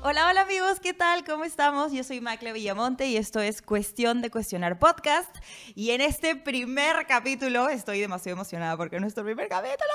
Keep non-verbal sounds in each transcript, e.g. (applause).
Hola, hola amigos, ¿qué tal? ¿Cómo estamos? Yo soy Macle Villamonte y esto es Cuestión de Cuestionar Podcast. Y en este primer capítulo, estoy demasiado emocionada porque es nuestro primer capítulo,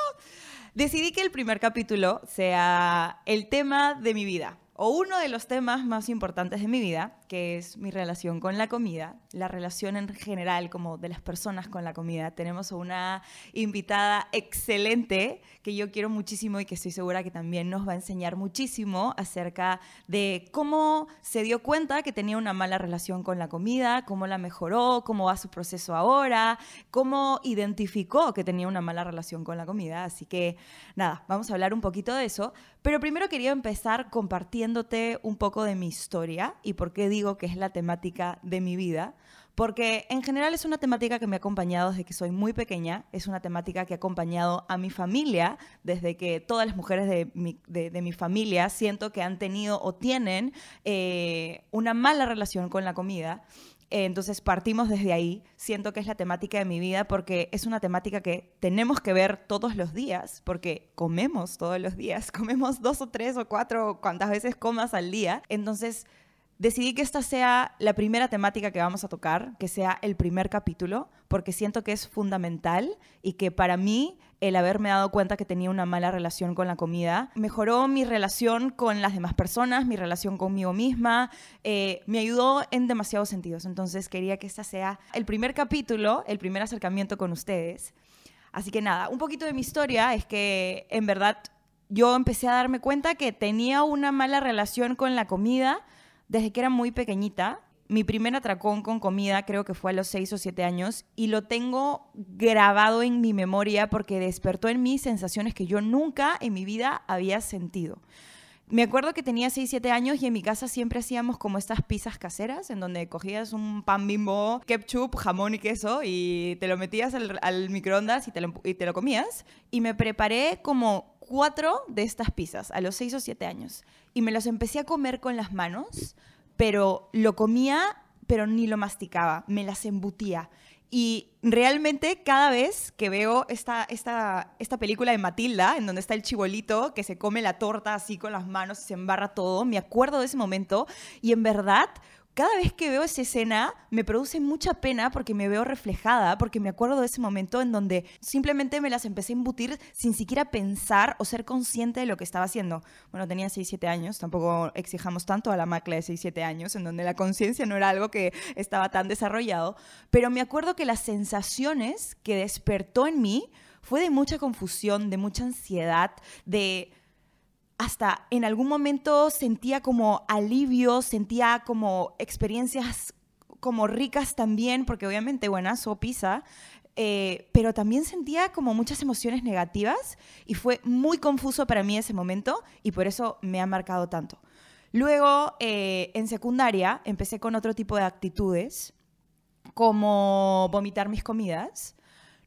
decidí que el primer capítulo sea el tema de mi vida o uno de los temas más importantes de mi vida, que es mi relación con la comida, la relación en general como de las personas con la comida. Tenemos una invitada excelente que yo quiero muchísimo y que estoy segura que también nos va a enseñar muchísimo acerca de cómo se dio cuenta que tenía una mala relación con la comida, cómo la mejoró, cómo va su proceso ahora, cómo identificó que tenía una mala relación con la comida. Así que nada, vamos a hablar un poquito de eso. Pero primero quería empezar compartiéndote un poco de mi historia y por qué digo que es la temática de mi vida. Porque en general es una temática que me ha acompañado desde que soy muy pequeña, es una temática que ha acompañado a mi familia, desde que todas las mujeres de mi, de, mi familia siento que han tenido o tienen eh, una mala relación con la comida. Eh, entonces partimos desde ahí. Siento que es la temática de mi vida porque es una temática que tenemos que ver todos los días, porque comemos todos los días, (laughs) comemos dos o tres o cuatro, cuantas veces comas al día. Entonces decidí que esta sea la primera temática que vamos a tocar, que sea el primer capítulo, porque siento que es fundamental y que para mí el haberme dado cuenta que tenía una mala relación con la comida mejoró mi relación con las demás personas, mi relación conmigo misma, eh, me ayudó en demasiados sentidos. Entonces quería que este sea el primer capítulo, el primer acercamiento con ustedes. Así que nada, un poquito de mi historia es que en verdad yo empecé a darme cuenta que tenía una mala relación con la comida desde que era muy pequeñita. Mi primer atracón con comida creo que fue a los 6 o 7 años y lo tengo grabado en mi memoria porque despertó en mí sensaciones que yo nunca en mi vida había sentido. Me acuerdo que tenía 6, 7 años y en mi casa siempre hacíamos como estas pizzas caseras en donde cogías un pan bimbo, ketchup, jamón y queso y te lo metías al, microondas y te, lo, y te lo comías. Y me preparé como cuatro de estas pizzas a los 6 o 7 años y me los empecé a comer con las manos, pero lo comía, pero ni lo masticaba, me las embutía. Y realmente cada vez que veo esta, esta, esta película de Matilda, en donde está el chibolito que se come la torta así con las manos y se embarra todo, me acuerdo de ese momento y en verdad cada vez que veo esa escena me produce mucha pena porque me veo reflejada, porque me acuerdo de ese momento en donde simplemente me las empecé a embutir sin siquiera pensar o ser consciente de lo que estaba haciendo. Bueno, tenía 6, 7 años, tampoco exijamos tanto a la macla de 6, 7 años, en donde la conciencia no era algo que estaba tan desarrollado, pero me acuerdo que las sensaciones que despertó en mí fue de mucha confusión, de mucha ansiedad, de hasta en algún momento sentía como alivio, sentía como experiencias como ricas también, porque obviamente, buenas o pizza, eh, pero también sentía como muchas emociones negativas y fue muy confuso para mí ese momento y por eso me ha marcado tanto. Luego, eh, en secundaria, empecé con otro tipo de actitudes, como vomitar mis comidas.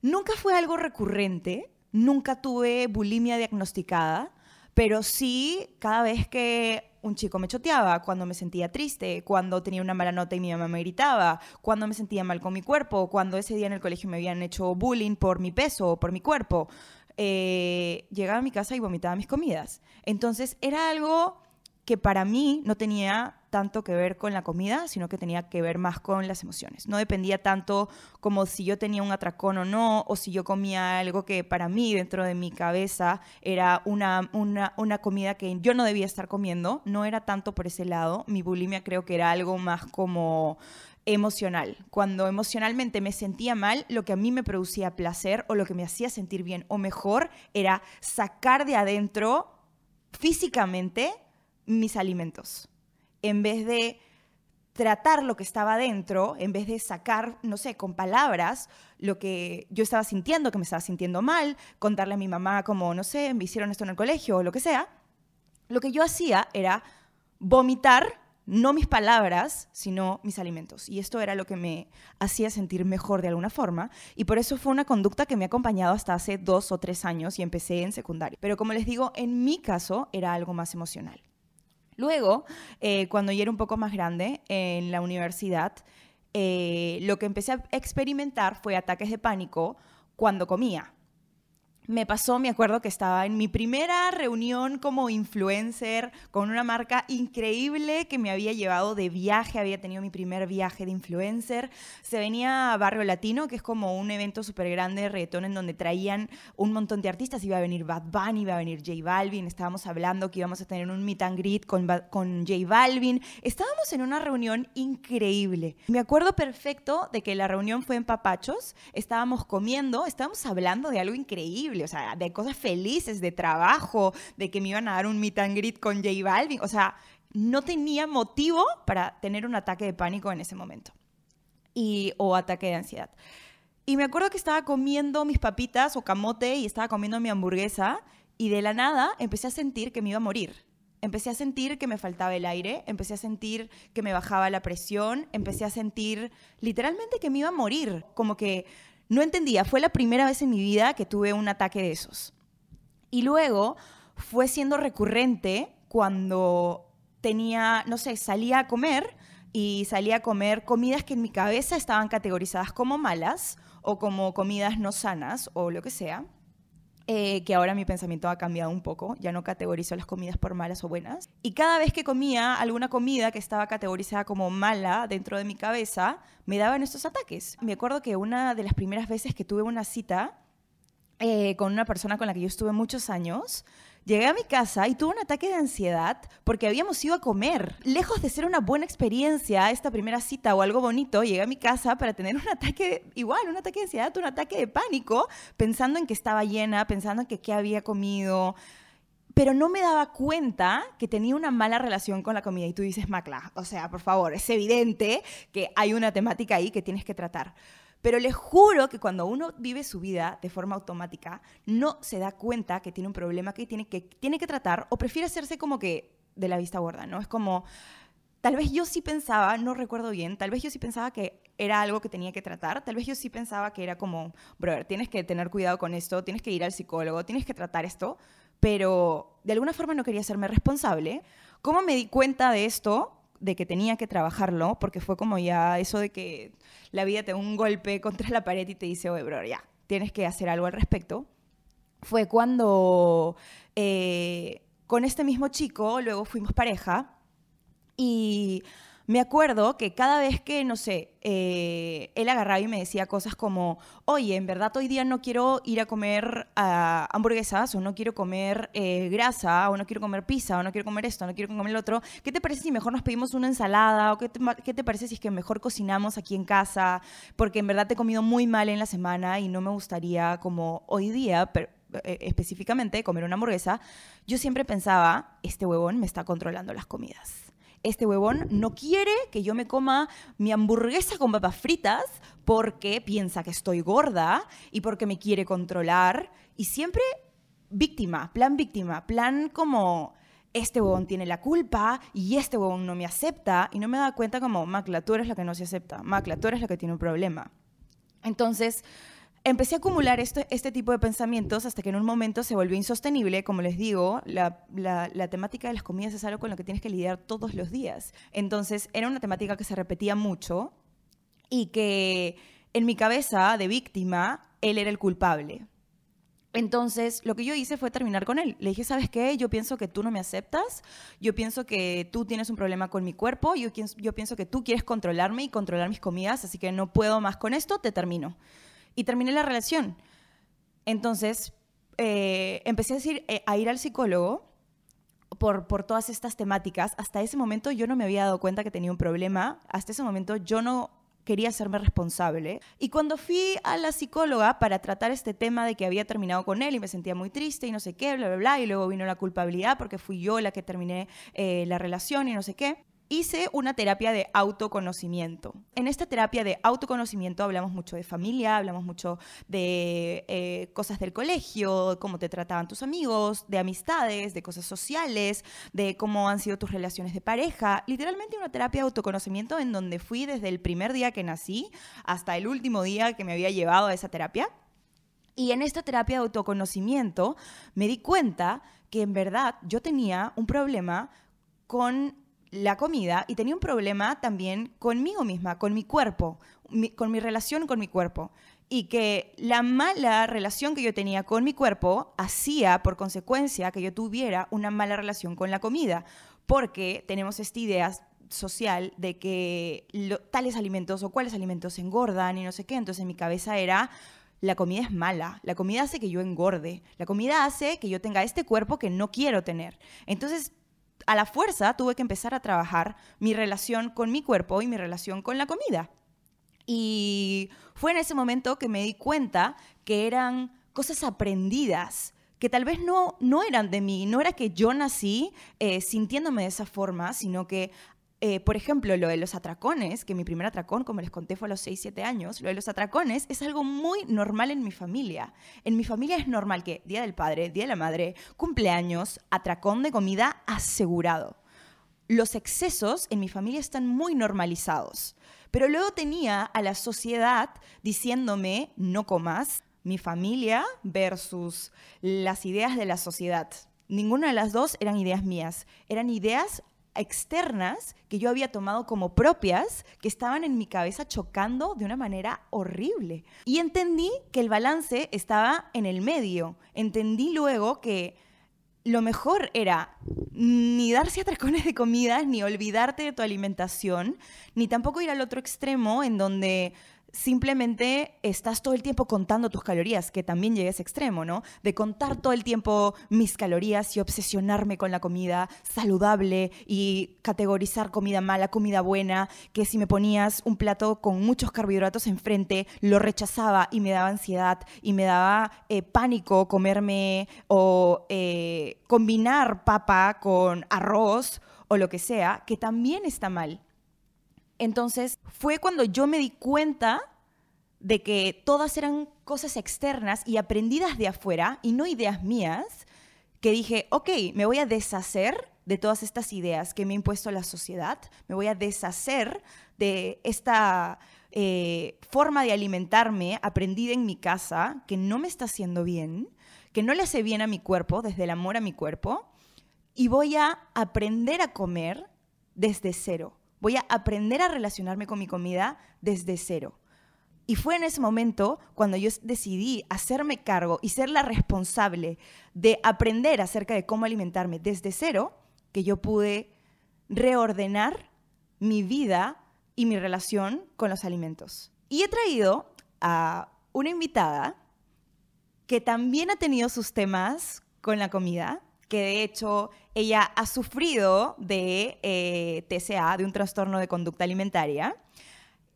Nunca fue algo recurrente, nunca tuve bulimia diagnosticada, pero sí, cada vez que un chico me choteaba, cuando me sentía triste, cuando tenía una mala nota y mi mamá me gritaba, cuando me sentía mal con mi cuerpo, cuando ese día en el colegio me habían hecho bullying por mi peso o por mi cuerpo, eh, llegaba a mi casa y vomitaba mis comidas. Entonces era algo que para mí no tenía tanto que ver con la comida, sino que tenía que ver más con las emociones. No dependía tanto como si yo tenía un atracón o no, o si yo comía algo que para mí dentro de mi cabeza era una, una, una comida que yo no debía estar comiendo. No era tanto por ese lado. Mi bulimia creo que era algo más como emocional. Cuando emocionalmente me sentía mal, lo que a mí me producía placer o lo que me hacía sentir bien o mejor era sacar de adentro físicamente mis alimentos. En vez de tratar lo que estaba dentro, en vez de sacar, no sé, con palabras lo que yo estaba sintiendo, que me estaba sintiendo mal, contarle a mi mamá como, no sé, me hicieron esto en el colegio o lo que sea, lo que yo hacía era vomitar no mis palabras, sino mis alimentos. Y esto era lo que me hacía sentir mejor de alguna forma. Y por eso fue una conducta que me ha acompañado hasta hace dos o tres años y empecé en secundaria. Pero como les digo, en mi caso era algo más emocional. Luego, eh, cuando ya era un poco más grande, en la universidad, eh, lo que empecé a experimentar fue ataques de pánico cuando comía me pasó, me acuerdo que estaba en mi primera reunión como influencer con una marca increíble que me había llevado de viaje, había tenido mi primer viaje de influencer. Se venía a Barrio Latino, que es como un evento súper grande de reggaetón en donde traían un montón de artistas. Iba a venir Bad Bunny, iba a venir J Balvin, estábamos hablando que íbamos a tener un meet and greet con, con J Balvin. Estábamos en una reunión increíble. Me acuerdo perfecto de que la reunión fue en Papachos, estábamos comiendo, estábamos hablando de algo increíble o sea, de cosas felices, de trabajo, de que me iban a dar un meet and greet con J Balvin, o sea, no tenía motivo para tener un ataque de pánico en ese momento. Y, o ataque de ansiedad. Y me acuerdo que estaba comiendo mis papitas o camote y estaba comiendo mi hamburguesa y de la nada empecé a sentir que me iba a morir. Empecé a sentir que me faltaba el aire, empecé a sentir que me bajaba la presión, empecé a sentir literalmente que me iba a morir, como que no entendía, fue la primera vez en mi vida que tuve un ataque de esos. Y luego fue siendo recurrente cuando tenía, no sé, salía a comer y salía a comer comidas que en mi cabeza estaban categorizadas como malas o como comidas no sanas o lo que sea. Eh, que ahora mi pensamiento ha cambiado un poco, ya no categorizo las comidas por malas o buenas. Y cada vez que comía alguna comida que estaba categorizada como mala dentro de mi cabeza, me daban estos ataques. Me acuerdo que una de las primeras veces que tuve una cita eh, con una persona con la que yo estuve muchos años, Llegué a mi casa y tuve un ataque de ansiedad porque habíamos ido a comer. Lejos de ser una buena experiencia, esta primera cita o algo bonito, llegué a mi casa para tener un ataque, igual, un ataque de ansiedad, un ataque de pánico, pensando en que estaba llena, pensando en que qué había comido pero no me daba cuenta que tenía una mala relación con la comida. Y tú dices, Macla, o sea, por favor, es evidente que hay una temática ahí que tienes que tratar. Pero les juro que cuando uno vive su vida de forma automática, no se da cuenta que tiene un problema que tiene que, tiene que tratar o prefiere hacerse como que de la vista gorda, ¿no? Es como, tal vez yo sí pensaba, no recuerdo bien, tal vez yo sí pensaba que era algo que tenía que tratar, tal vez yo sí pensaba que era como, brother, tienes que tener cuidado con esto, tienes que ir al psicólogo, tienes que tratar esto, pero de alguna forma no quería hacerme responsable. ¿Cómo me di cuenta de esto? De que tenía que trabajarlo, porque fue como ya eso de que la vida te da un golpe (laughs) contra la pared y te dice, oye, bro, ya, tienes que hacer algo al respecto. Fue cuando eh, con este mismo chico, luego fuimos pareja, y me acuerdo que cada vez que, no sé, eh, él agarraba y me decía cosas como, oye, en verdad hoy día no quiero ir a comer ah, hamburguesas, o no quiero comer eh, grasa, o no quiero comer pizza, o no quiero comer esto, no quiero comer el otro, ¿qué te parece si mejor nos pedimos una ensalada? ¿O qué te, qué te parece si es que mejor cocinamos aquí en casa? Porque en verdad te he comido muy mal en la semana y no me gustaría como hoy día, eh, específicamente comer una hamburguesa, yo siempre pensaba, este huevón me está controlando las comidas este huevón no quiere que yo me coma mi hamburguesa con papas fritas porque piensa que estoy gorda y porque me quiere controlar. Y siempre víctima, plan víctima, plan como este huevón tiene la culpa y este huevón no me acepta y no me da cuenta como, Macla, tú eres la que no se acepta, Macla, tú eres la que tiene un problema. Entonces, empecé a acumular este, tipo de pensamientos hasta que en un momento se volvió insostenible. Como les digo, la, la, temática de las comidas es algo con lo que tienes que lidiar todos los días. Entonces, era una temática que se repetía mucho y que en mi cabeza de víctima, él era el culpable. Entonces, lo que yo hice fue terminar con él. Le dije, ¿sabes qué? Yo pienso que tú no me aceptas, yo pienso que tú tienes un problema con mi cuerpo, yo, yo pienso que tú quieres controlarme y controlar mis comidas, así que no puedo más con esto, te termino y terminé la relación. Entonces, eh, empecé a, decir, eh, a ir al psicólogo por, por todas estas temáticas. Hasta ese momento yo no me había dado cuenta que tenía un problema. Hasta ese momento yo no quería hacerme responsable. Y cuando fui a la psicóloga para tratar este tema de que había terminado con él y me sentía muy triste y no sé qué, bla, bla, bla, y luego vino la culpabilidad porque fui yo la que terminé eh, la relación y no sé qué, hice una terapia de autoconocimiento. En esta terapia de autoconocimiento hablamos mucho de familia, hablamos mucho de eh, cosas del colegio, cómo te trataban tus amigos, de amistades, de cosas sociales, de cómo han sido tus relaciones de pareja. Literalmente una terapia de autoconocimiento en donde fui desde el primer día que nací hasta el último día que me había llevado a esa terapia. Y en esta terapia de autoconocimiento me di cuenta que en verdad yo tenía un problema con la comida y tenía un problema también conmigo misma, con mi cuerpo, con mi relación con mi cuerpo. Y que la mala relación que yo tenía con mi cuerpo hacía por consecuencia que yo tuviera una mala relación con la comida, porque tenemos esta idea social de que tales alimentos o cuáles alimentos engordan y no sé qué. Entonces en mi cabeza era, la comida es mala, la comida hace que yo engorde, la comida hace que yo tenga este cuerpo que no quiero tener. Entonces a la fuerza tuve que empezar a trabajar mi relación con mi cuerpo y mi relación con la comida. Y fue en ese momento que me di cuenta que eran cosas aprendidas, que tal vez no, no eran de mí, no era que yo nací eh, sintiéndome de esa forma, sino que eh, por ejemplo, lo de los atracones, que mi primer atracón, como les conté, fue a los 6, 7 años, lo de los atracones es algo muy normal en mi familia. En mi familia es normal que Día del Padre, Día de la Madre, cumpleaños, atracón de comida asegurado. Los excesos en mi familia están muy normalizados. Pero luego tenía a la sociedad diciéndome, no comas, mi familia versus las ideas de la sociedad. Ninguna de las dos eran ideas mías, eran ideas externas que yo había tomado como propias, que estaban en mi cabeza chocando de una manera horrible. Y entendí que el balance estaba en el medio. Entendí luego que lo mejor era ni darse atracones de comida, ni olvidarte de tu alimentación, ni tampoco ir al otro extremo en donde simplemente estás todo el tiempo contando tus calorías, que también llega a ese extremo, ¿no? De contar todo el tiempo mis calorías y obsesionarme con la comida saludable y categorizar comida mala, comida buena, que si me ponías un plato con muchos carbohidratos enfrente, lo rechazaba y me daba ansiedad y me daba eh, pánico comerme o eh, combinar papa con arroz o lo que sea, que también está mal. Entonces fue cuando yo me di cuenta de que todas eran cosas externas y aprendidas de afuera y no ideas mías, que dije, ok, me voy a deshacer de todas estas ideas que me ha impuesto la sociedad, me voy a deshacer de esta eh, forma de alimentarme aprendida en mi casa, que no me está haciendo bien, que no le hace bien a mi cuerpo, desde el amor a mi cuerpo, y voy a aprender a comer desde cero Voy a aprender a relacionarme con mi comida desde cero. Y fue en ese momento cuando yo decidí hacerme cargo y ser la responsable de aprender acerca de cómo alimentarme desde cero, que yo pude reordenar mi vida y mi relación con los alimentos. Y he traído a una invitada que también ha tenido sus temas con la comida, que de hecho ella ha sufrido de eh, TCA, de un trastorno de conducta alimentaria,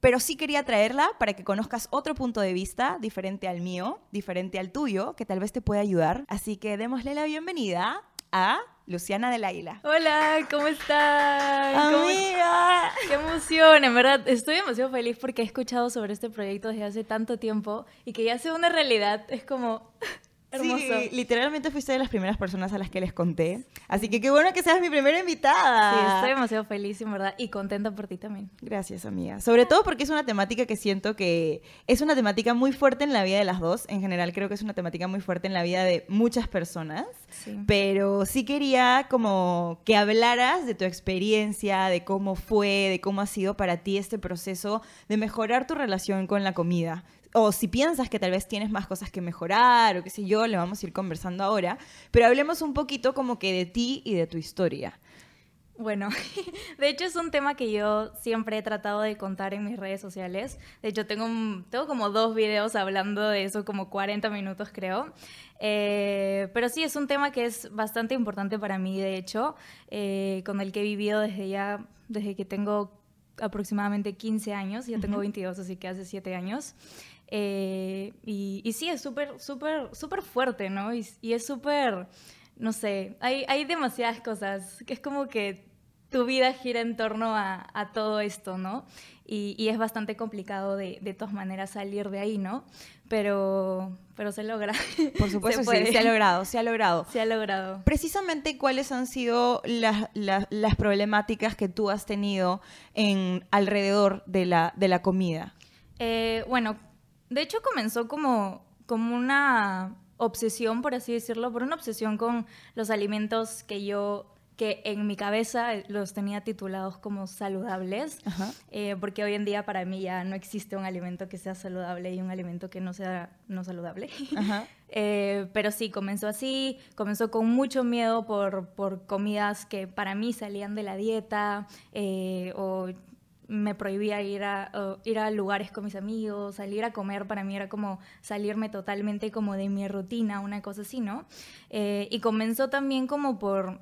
pero sí quería traerla para que conozcas otro punto de vista diferente al mío, diferente al tuyo, que tal vez te pueda ayudar. Así que démosle la bienvenida a Luciana del Águila. Hola, ¿cómo estás? Amiga. Qué emoción, en verdad estoy demasiado feliz porque he escuchado sobre este proyecto desde hace tanto tiempo y que ya sea una realidad. Es como Sí, literalmente fuiste de las primeras personas a las que les conté. Así que qué bueno que seas mi primera invitada. Sí, estoy demasiado feliz, en verdad, y contenta por ti también. Gracias, amiga. Sobre todo porque es una temática que siento que es una temática muy fuerte en la vida de las dos. En general, creo que es una temática muy fuerte en la vida de muchas personas. Sí. Pero sí quería como que hablaras de tu experiencia, de cómo fue, de cómo ha sido para ti este proceso de mejorar tu relación con la comida o si piensas que tal vez tienes más cosas que mejorar o qué sé yo, le vamos a ir conversando ahora, pero hablemos un poquito como que de ti y de tu historia. Bueno, (laughs) de hecho es un tema que yo siempre he tratado de contar en mis redes sociales. De hecho tengo, tengo como dos videos hablando de eso, como 40 minutos creo. Eh, pero sí, es un tema que es bastante importante para mí, de hecho, eh, con el que he vivido desde ya, desde que tengo aproximadamente 15 años, ya tengo 22, así que hace 7 años. Eh, y, sí, es súper, súper, súper fuerte, ¿no? Y, es súper, no sé, hay, hay demasiadas cosas, que es como que tu vida gira en torno a, a todo esto, ¿no? Y, y, es bastante complicado de, de todas maneras salir de ahí, ¿no? Pero, pero se logra. (laughs) Por supuesto, se sí, se ha logrado, se ha logrado. Se ha logrado. Precisamente, ¿cuáles han sido las, las, las problemáticas que tú has tenido en, alrededor de la, de la comida? Eh, bueno, de hecho comenzó como, como una obsesión, por así decirlo, por una obsesión con los alimentos que yo que en mi cabeza los tenía titulados como saludables, eh, porque hoy en día para mí ya no existe un alimento que sea saludable y un alimento que no sea no saludable. (laughs) eh, pero sí, comenzó así, comenzó con mucho miedo por, por comidas que para mí salían de la dieta eh, o me prohibía ir a, ir a lugares con mis amigos, salir a comer para mí era como salirme totalmente como de mi rutina, una cosa así, ¿no? Eh, y comenzó también como por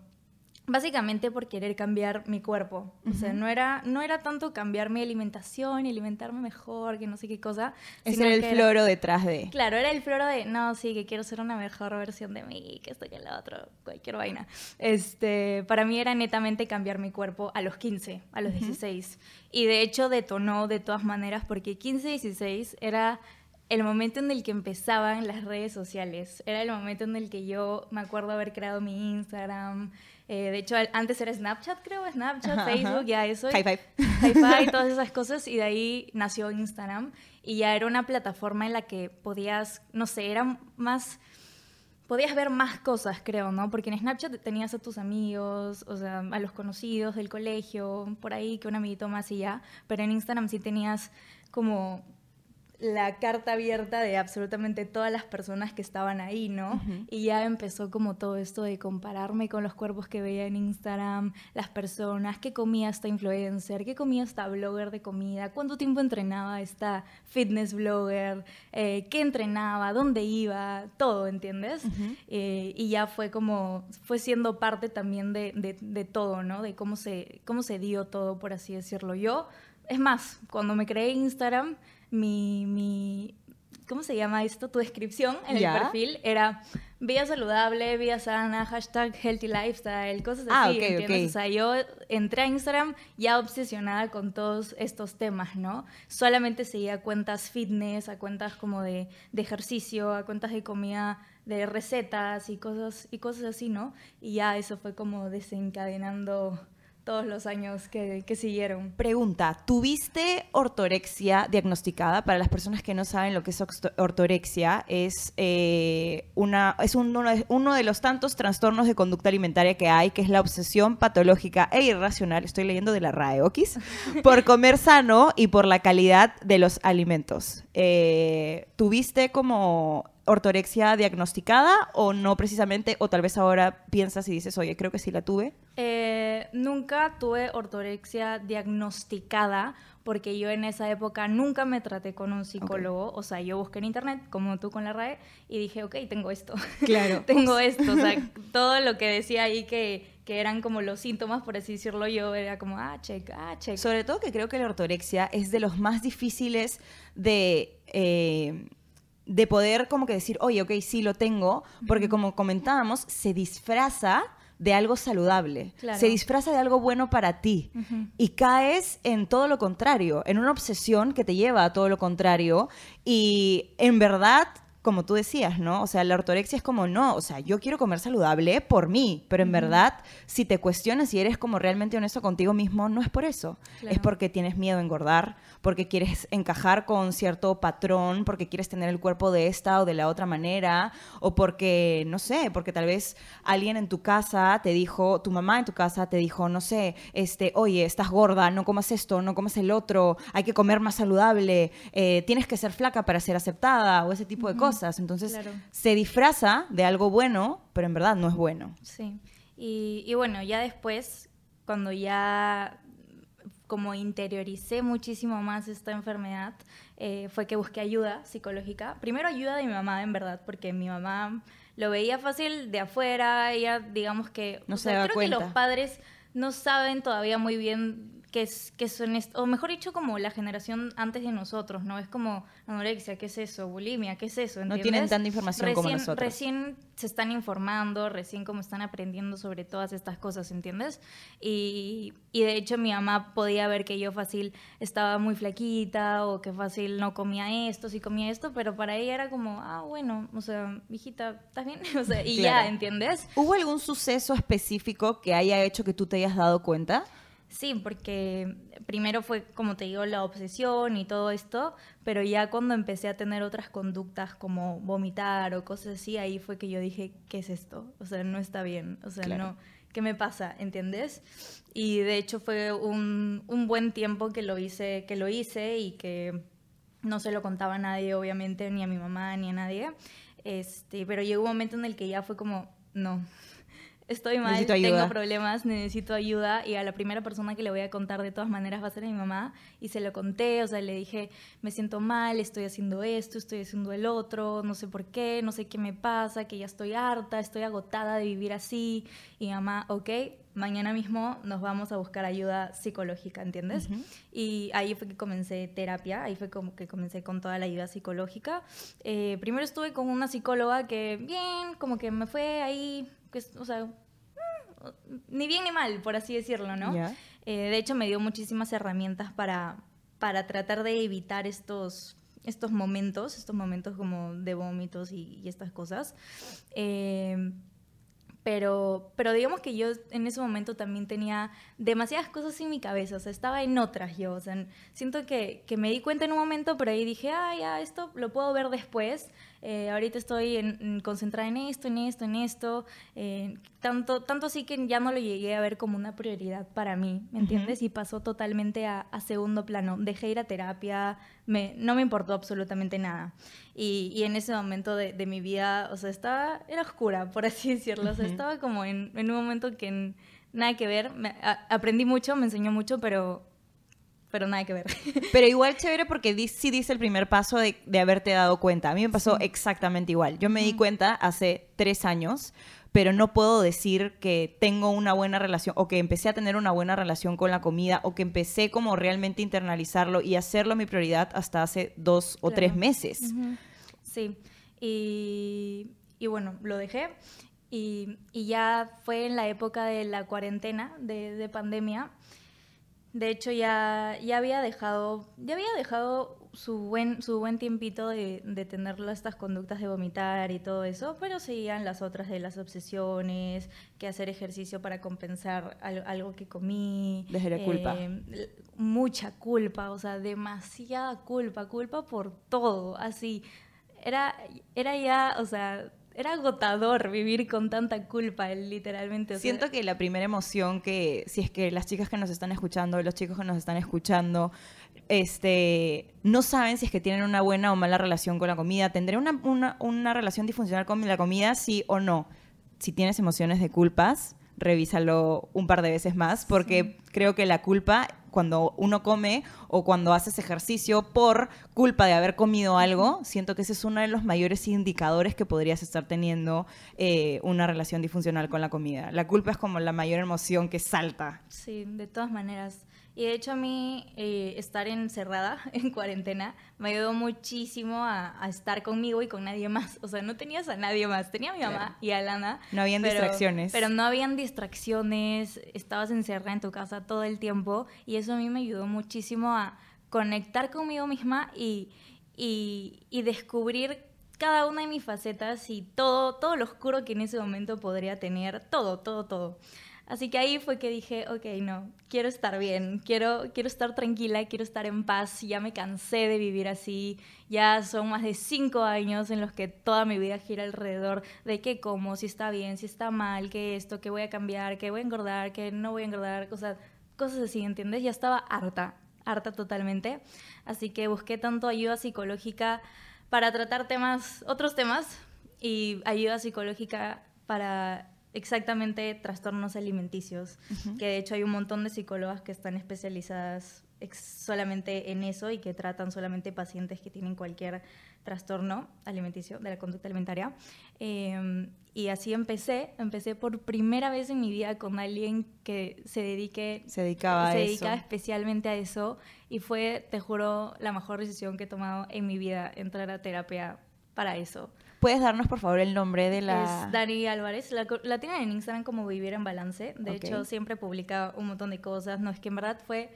básicamente por querer cambiar mi cuerpo. O sea, no era, no era tanto cambiar mi alimentación y alimentarme mejor, que no sé qué cosa. Ese era el floro detrás de... Claro, era el floro de, no, sí, que quiero ser una mejor versión de mí, que esto que la otra, cualquier vaina. Este, para mí era netamente cambiar mi cuerpo a los 15, a los 16. Y de hecho detonó de todas maneras porque 15, 16 era el momento en el que empezaban las redes sociales. Era el momento en el que yo me acuerdo haber creado mi Instagram, eh, de hecho, antes era Snapchat, creo, Snapchat, Facebook, ya eso. High five. High five, (laughs) todas esas cosas. Y de ahí nació Instagram. Y ya era una plataforma en la que podías, no sé, era más... Podías ver más cosas, creo, ¿no? Porque en Snapchat tenías a tus amigos, o sea, a los conocidos del colegio, por ahí, que un amiguito más y ya. Pero en Instagram sí tenías como la carta abierta de absolutamente todas las personas que estaban ahí, ¿no? Y ya empezó como todo esto de compararme con los cuerpos que veía en Instagram, las personas, qué comía esta influencer, qué comía esta blogger de comida, cuánto tiempo entrenaba esta fitness blogger, eh, qué entrenaba, dónde iba, todo, ¿entiendes? Eh, y ya fue como, fue siendo parte también de, de, de todo, ¿no? De cómo se, cómo se dio todo, por así decirlo. Yo, es más, cuando me creé Instagram, mi, mi, ¿cómo se llama esto? Tu descripción en el perfil era vida saludable, vida sana, hashtag healthy lifestyle, cosas ah, así, okay, ¿entiendes? O sea, yo entré a Instagram ya obsesionada con todos estos temas, ¿no? Solamente seguía cuentas fitness, a cuentas como de, de ejercicio, a cuentas de comida, de recetas y cosas, y cosas así, ¿no? Y ya eso fue como desencadenando todos los años que, que, siguieron. Pregunta, ¿tuviste ortorexia diagnosticada? Para las personas que no saben lo que es ortorexia, es, eh, una, es un, uno, de, uno, de, los tantos trastornos de conducta alimentaria que hay, que es la obsesión patológica e irracional, estoy leyendo de la RAE, ¿okis? (laughs) por comer sano y por la calidad de los alimentos. Eh, ¿Tuviste como ortorexia diagnosticada o no precisamente? O tal vez ahora piensas y dices, oye, creo que sí la tuve. Eh, nunca tuve ortorexia diagnosticada porque yo en esa época nunca me traté con un psicólogo. Okay. O sea, yo busqué en internet, como tú con la RAE, y dije, ok, tengo esto. (laughs) Claro. tengo esto. O sea, (laughs) todo lo que decía ahí que, que eran como los síntomas, por así decirlo, yo era como, ah, check, ah, check. Sobre todo que creo que la ortorexia es de los más difíciles de... Eh, de poder como que decir, oye, ok, sí lo tengo, porque como comentábamos, se disfraza de algo saludable, claro. se disfraza de algo bueno para ti uh -huh. y caes en todo lo contrario, en una obsesión que te lleva a todo lo contrario y en verdad como tú decías, ¿no? O sea, la ortorexia es como, no, o sea, yo quiero comer saludable por mí, pero en uh -huh. verdad, si te cuestionas y eres como realmente honesto contigo mismo, no es por eso. Claro. Es porque tienes miedo a engordar, porque quieres encajar con cierto patrón, porque quieres tener el cuerpo de esta o de la otra manera, o porque, no sé, porque tal vez alguien en tu casa te dijo, tu mamá en tu casa te dijo, no sé, este, oye, estás gorda, no comas esto, no comas el otro, hay que comer más saludable, eh, tienes que ser flaca para ser aceptada, o ese tipo uh -huh. de cosas. Entonces claro. se disfraza de algo bueno, pero en verdad no es bueno. Sí. Y, y, bueno, ya después, cuando ya como interioricé muchísimo más esta enfermedad, eh, fue que busqué ayuda psicológica. Primero ayuda de mi mamá, en verdad, porque mi mamá lo veía fácil de afuera, ella digamos que... No o se sea, creo cuenta. que los padres no saben todavía muy bien que, es, que son, o mejor dicho, como la generación antes de nosotros, ¿no? Es como anorexia, ¿qué es eso? Bulimia, ¿qué es eso? No tienen tanta información como nosotros. Recién se están informando, recién como están aprendiendo sobre todas estas cosas, ¿entiendes? Y, y de hecho mi mamá podía ver que yo fácil estaba muy flaquita o que fácil no comía esto, sí comía esto, pero para ella era como, ah, bueno, o sea, hijita, ¿estás bien? (laughs) O sea, y ya, ¿entiendes? ¿Hubo algún suceso específico que haya hecho que tú te hayas dado cuenta? Sí, porque primero fue, como te digo, la obsesión y todo esto, pero ya cuando empecé a tener otras conductas como vomitar o cosas así, ahí fue que yo dije, ¿qué es esto? O sea, no está bien, o sea, no, ¿qué me pasa? ¿Entiendes? Y de hecho fue un, un buen tiempo que lo hice, que lo hice y que no se lo contaba a nadie, obviamente, ni a mi mamá, ni a nadie. Este, pero llegó un momento en el que ya fue como, no, estoy mal, tengo problemas, necesito ayuda. Y a la primera persona que le voy a contar de todas maneras va a ser a mi mamá. Y se lo conté, o sea, le dije, me siento mal, estoy haciendo esto, estoy haciendo el otro, no sé por qué, no sé qué me pasa, que ya estoy harta, estoy agotada de vivir así y mamá, ok, mañana mismo nos vamos a buscar ayuda psicológica, ¿entiendes? Y ahí fue que comencé terapia, ahí fue como que comencé con toda la ayuda psicológica. Eh, primero estuve con una psicóloga que bien, como que me fue ahí que, o sea, mm, ni bien ni mal, por así decirlo, ¿no? Eh, de hecho, me dio muchísimas herramientas para, para tratar de evitar estos, estos momentos, estos momentos como de vómitos y, estas cosas. Eh, pero, pero digamos que yo en ese momento también tenía demasiadas cosas en mi cabeza, o sea, estaba en otras yo, o siento que, que me di cuenta en un momento, pero ahí dije, ah, ya, esto lo puedo ver después, eh, ahorita estoy en, concentrada en esto, en esto, en esto, eh, tanto, tanto así que ya no lo llegué a ver como una prioridad para mí, ¿me entiendes? Y pasó totalmente a, segundo plano, dejé ir a terapia, me, no me importó absolutamente nada. Y, y en ese momento de, de, mi vida, o sea, estaba, era oscura, por así decirlo, o sea, estaba como en, en, un momento que nada que ver, aprendí mucho, me enseñó mucho, pero pero nada que ver. (laughs) Pero igual chévere porque sí dice el primer paso de, de haberte dado cuenta. A mí me pasó exactamente igual. Yo me di cuenta hace tres años, pero no puedo decir que tengo una buena relación o que empecé a tener una buena relación con la comida o que empecé como realmente internalizarlo y hacerlo mi prioridad hasta hace dos o tres meses. Sí, y, y, bueno, lo dejé y, y, ya fue en la época de la cuarentena, de, de pandemia, de hecho, ya, ya había dejado, ya había dejado su buen, su buen tiempito de, de tener estas conductas de vomitar y todo eso, pero seguían las otras de las obsesiones, que hacer ejercicio para compensar algo, que comí. Desde la culpa. Eh, mucha culpa, o sea, demasiada culpa, culpa por todo, así. Era, era ya, o sea, era agotador vivir con tanta culpa, literalmente. Siento que la primera emoción que, si es que las chicas que nos están escuchando, los chicos que nos están escuchando, este, no saben si es que tienen una buena o mala relación con la comida, ¿tendré una, una, una relación disfuncional con la comida, sí o no? Si tienes emociones de culpas, revísalo un par de veces más, porque creo que la culpa cuando uno come o cuando haces ejercicio por culpa de haber comido algo, siento que ese es uno de los mayores indicadores que podrías estar teniendo eh, una relación disfuncional con la comida. La culpa es como la mayor emoción que salta. Sí, de todas maneras. Y de hecho a mí eh, estar encerrada (laughs) en cuarentena me ayudó muchísimo a, estar conmigo y con nadie más. O sea, no tenías a nadie más. Tenía a mi mamá y a Lana. No habían distracciones. Pero no habían distracciones. Estabas encerrada en tu casa todo el tiempo y eso a mí me ayudó muchísimo a conectar conmigo misma y, y, y descubrir cada una de mis facetas y todo, todo lo oscuro que en ese momento podría tener. Todo, todo, todo. Así que ahí fue que dije, ok, no, quiero estar bien, quiero, quiero estar tranquila, quiero estar en paz, ya me cansé de vivir así, ya son más de cinco años en los que toda mi vida gira alrededor de qué como, si está bien, si está mal, qué esto, qué voy a cambiar, qué voy a engordar, qué no voy a engordar, cosas, cosas así, ¿entiendes? Ya estaba harta, harta totalmente. Así que busqué tanto ayuda psicológica para tratar temas, otros temas, y ayuda psicológica para exactamente trastornos alimenticios, que de hecho hay un montón de psicólogas que están especializadas solamente en eso y que tratan solamente pacientes que tienen cualquier trastorno alimenticio de la conducta alimentaria. Em, y así empecé, empecé por primera vez en mi vida con alguien que se dedique, se dedicaba se a dedicaba especialmente a eso y fue, te juro, la mejor decisión que he tomado en mi vida, entrar a terapia para eso. ¿Puedes darnos, por favor, el nombre de la...? Es Dani Álvarez. La, la tienen en Instagram como Vivir en Balance. De hecho, siempre publica un montón de cosas. No, es que en verdad fue,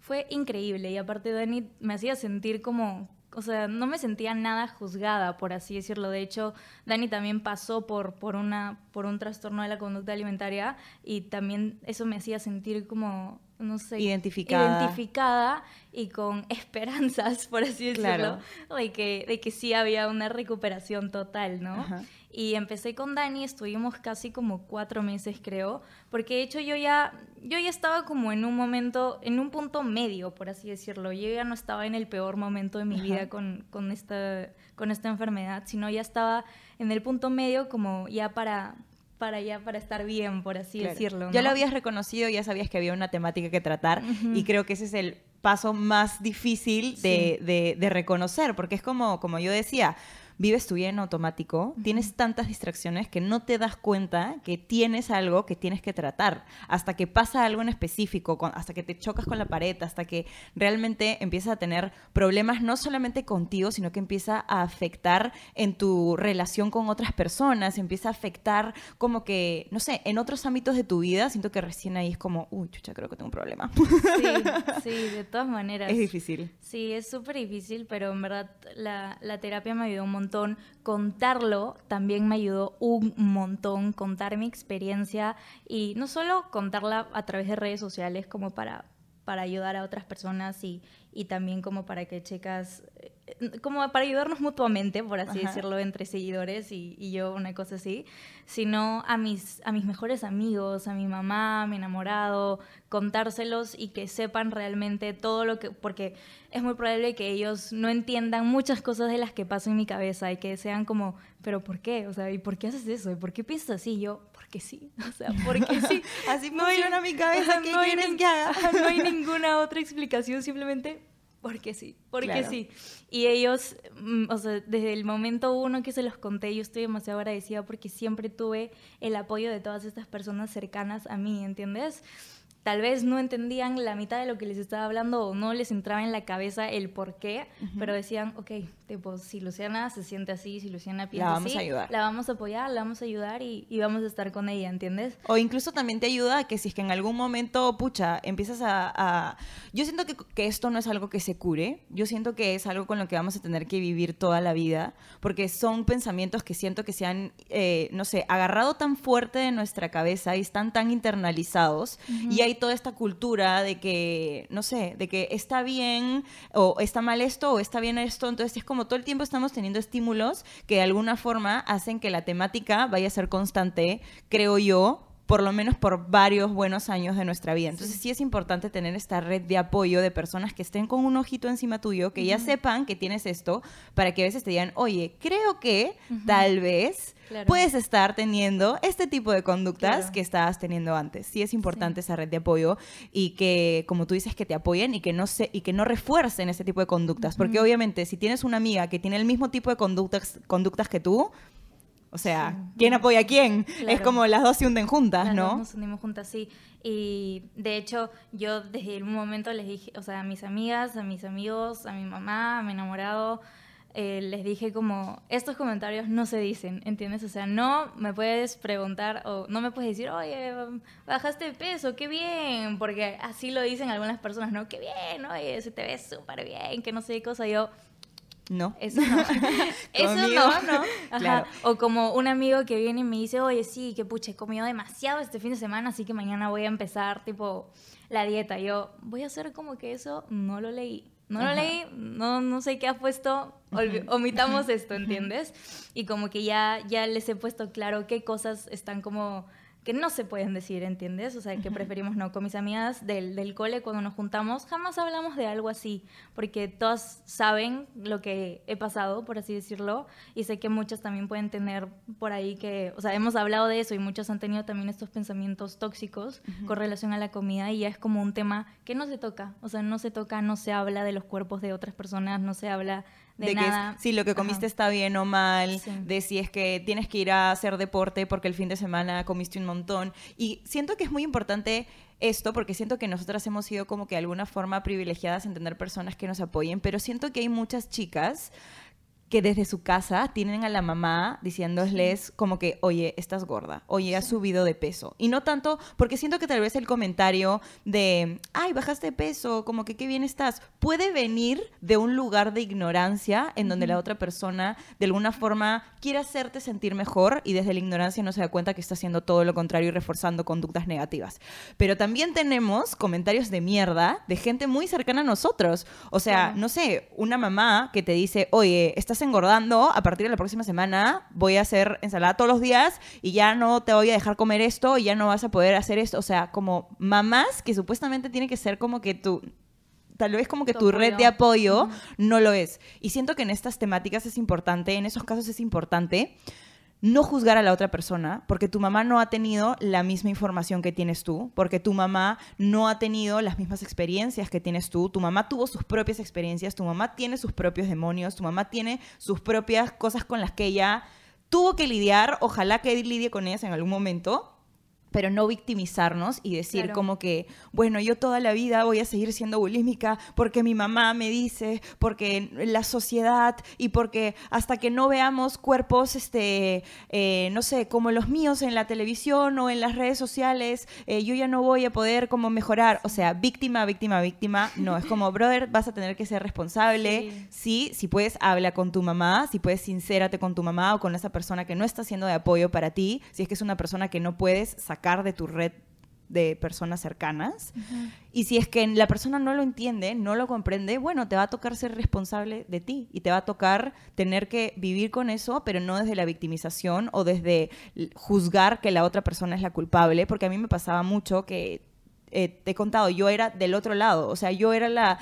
fue increíble. Y aparte, Dani me hacía sentir como... O sea, no me sentía nada juzgada, por así decirlo. De hecho, Dani también pasó por, por, una, por un trastorno de la conducta alimentaria y también eso me hacía sentir como no sé, identificada. identificada y con (laughs) esperanzas, por así decirlo, de, que, de que sí había una recuperación total, ¿no? Y empecé con Dani, estuvimos casi como cuatro meses, creo, porque de hecho yo ya, yo ya estaba como en un momento, en un punto medio, por así decirlo. Yo ya no estaba en el peor momento de mi vida con, con, esta, con esta enfermedad, sino ya estaba en el punto medio como ya para para allá, para estar bien, por así decirlo. Ya lo habías reconocido, ya sabías que había una temática que tratar y creo que ese es el paso más difícil de, de, de, reconocer, porque es como, como yo decía, vives tu vida en automático, tienes tantas distracciones que no te das cuenta que tienes algo que tienes que tratar, hasta que pasa algo en específico, hasta que te chocas con la pared, hasta que realmente empiezas a tener problemas no solamente contigo, sino que empieza a afectar en tu relación con otras personas, empieza a afectar como que, no sé, en otros ámbitos de tu vida, siento que recién ahí es como, uy, chucha, creo que tengo un problema. Sí, (laughs) sí, de todas maneras. Es difícil. Sí, es súper difícil, pero en verdad la, la terapia me ayudó un montón Contarlo también me ayudó un montón, contar mi experiencia y no solo contarla a través de redes sociales como para, para ayudar a otras personas y, y también como para que chicas, eh, como para ayudarnos mutuamente, por así decirlo, entre seguidores y, y, yo, una cosa así, sino a mis, a mis mejores amigos, a mi mamá, a mi enamorado, contárselos y que sepan realmente todo lo que, porque es muy probable que ellos no entiendan muchas cosas de las que pasan en mi cabeza y que sean como, pero ¿por qué? O sea, ¿y por qué haces eso? ¿Y por qué piensas así? Y yo, porque sí, (laughs) o sea, porque sí. (laughs) así no funciona mi cabeza, ¿qué no quieres que haga? no hay (laughs) ninguna otra explicación, simplemente porque sí, porque sí. Y ellos, mm, o sea, desde el momento uno que se los conté, yo estoy demasiado agradecida porque siempre tuve el apoyo de todas estas personas cercanas a mí, ¿entiendes? tal vez no entendían la mitad de lo que les estaba hablando o no les entraba en la cabeza el por qué, pero decían, ok, tipo, si Luciana se siente así, si Luciana piensa la vamos así, a ayudar. la vamos a apoyar, la vamos a ayudar y, vamos a estar con ella, ¿entiendes? O incluso también te ayuda a que si es que en algún momento, pucha, empiezas a... Yo siento que, que, esto no es algo que se cure, yo siento que es algo con lo que vamos a tener que vivir toda la vida, porque son pensamientos que siento que se han, eh, no sé, agarrado tan fuerte de nuestra cabeza y están tan internalizados y hay toda esta cultura de que, no sé, de que está bien o está mal esto o está bien esto, entonces es como todo el tiempo estamos teniendo estímulos que de alguna forma hacen que la temática vaya a ser constante, creo yo, por lo menos por varios buenos años de nuestra vida. Entonces sí. es importante tener esta red de apoyo de personas que estén con un ojito encima tuyo, que ya sepan que tienes esto, para que a veces te digan, oye, creo que tal vez puedes estar teniendo este tipo de conductas que estabas teniendo antes. Sí es importante esa red de apoyo y que, como tú dices, que te apoyen y que no, se, y que no refuercen ese tipo de conductas. Porque obviamente si tienes una amiga que tiene el mismo tipo de conductas, conductas que tú, o sea, ¿quién apoya a quién? Es como las dos se hunden juntas, las ¿no? Dos nos hundimos juntas, sí. Y de hecho, yo desde un momento les dije, o sea, a mis amigas, a mis amigos, a mi mamá, a mi enamorado, eh, les dije como, estos comentarios no se dicen, ¿entiendes? O sea, no me puedes preguntar o no me puedes decir, oye, bajaste de peso, qué bien, porque así lo dicen algunas personas, ¿no? Qué bien, oye, se te ve súper bien, que no sé qué cosa. Yo, no. Eso no. (laughs) Eso no, ¿no? Claro. O como un amigo que viene y me dice, oye, sí, que pucha, he comido demasiado este fin de semana, así que mañana voy a empezar, tipo, la dieta. Yo, voy a hacer como que eso, no lo leí. No lo leí, no, no sé qué ha puesto, omitamos esto, ¿entiendes? Y como que ya, ya les he puesto claro qué cosas están como que no se pueden decir, ¿entiendes? O sea, que preferimos no. Con mis amigas del, del cole, cuando nos juntamos, jamás hablamos de algo así, porque todas saben lo que he pasado, por así decirlo, y sé que muchas también pueden tener por ahí que, o sea, hemos hablado de eso y muchas han tenido también estos pensamientos tóxicos con relación a la comida y ya es como un tema que no se toca, o sea, no se toca, no se habla de los cuerpos de otras personas, no se habla de, nada. Que si lo que comiste está bien o mal, de si es que tienes que ir a hacer deporte porque el fin de semana comiste un montón. Y siento que es muy importante esto porque siento que nosotras hemos sido como que de alguna forma privilegiadas en tener personas que nos apoyen, pero siento que hay muchas chicas que desde su casa tienen a la mamá diciéndoles como que, oye, estás gorda, oye, has subido de peso. Y no tanto, porque siento que tal vez el comentario de, ay, bajaste de peso, como que qué bien estás, puede venir de un lugar de ignorancia en donde la otra persona de alguna forma quiere hacerte sentir mejor y desde la ignorancia no se da cuenta que está haciendo todo lo contrario y reforzando conductas negativas. Pero también tenemos comentarios de mierda de gente muy cercana a nosotros. O sea, no sé, una mamá que te dice, oye, estás engordando, a partir de la próxima semana voy a hacer ensalada todos los días y ya no te voy a dejar comer esto y ya no vas a poder hacer esto. O sea, como mamás que supuestamente tiene que ser como que tú tal vez como que tu, red de apoyo no lo es. Y siento que en estas temáticas es importante, en esos casos es importante no juzgar a la otra persona, porque tu mamá no ha tenido la misma información que tienes tú, porque tu mamá no ha tenido las mismas experiencias que tienes tú, tu mamá tuvo sus propias experiencias, tu mamá tiene sus propios demonios, tu mamá tiene sus propias cosas con las que ella tuvo que lidiar, ojalá que lidie con ellas en algún momento, pero no victimizarnos y decir como que, bueno, yo toda la vida voy a seguir siendo bulímica porque mi mamá me dice, porque la sociedad y porque hasta que no veamos cuerpos, este, eh, no sé, como los míos en la televisión o en las redes sociales, eh, yo ya no voy a poder como mejorar. O sea, víctima, víctima, víctima. No, es como, brother, vas a tener que ser responsable. Sí, si puedes, habla con tu mamá, si puedes, sincérate con tu mamá o con esa persona que no está siendo de apoyo para ti, si es que es una persona que no puedes sacar de tu red de personas cercanas. Y si es que la persona no lo entiende, no lo comprende, bueno, te va a tocar ser responsable de ti y te va a tocar tener que vivir con eso, pero no desde la victimización o desde juzgar que la otra persona es la culpable, porque a mí me pasaba mucho que eh, te he contado, yo era del otro lado, o sea, yo era la,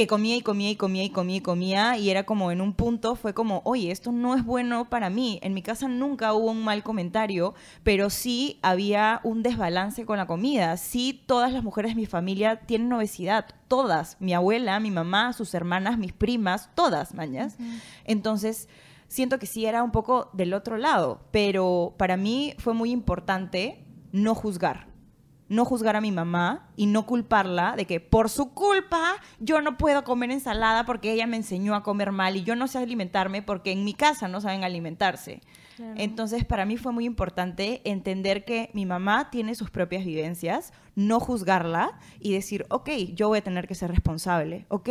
que comía y comía y comía y comía y comía y era como en un punto fue como, oye, esto no es bueno para mí. En mi casa nunca hubo un mal comentario, pero sí había un desbalance con la comida. Sí, todas las mujeres de mi familia tienen obesidad, todas, mi abuela, mi mamá, sus hermanas, mis primas, todas, mañas. Entonces, siento que sí era un poco del otro lado, pero para mí fue muy importante no juzgar no juzgar a mi mamá y no culparla de que por su culpa yo no puedo comer ensalada porque ella me enseñó a comer mal y yo no sé alimentarme porque en mi casa no saben alimentarse. Entonces, para mí fue muy importante entender que mi mamá tiene sus propias vivencias, no juzgarla y decir, ok, yo voy a tener que ser responsable, ok,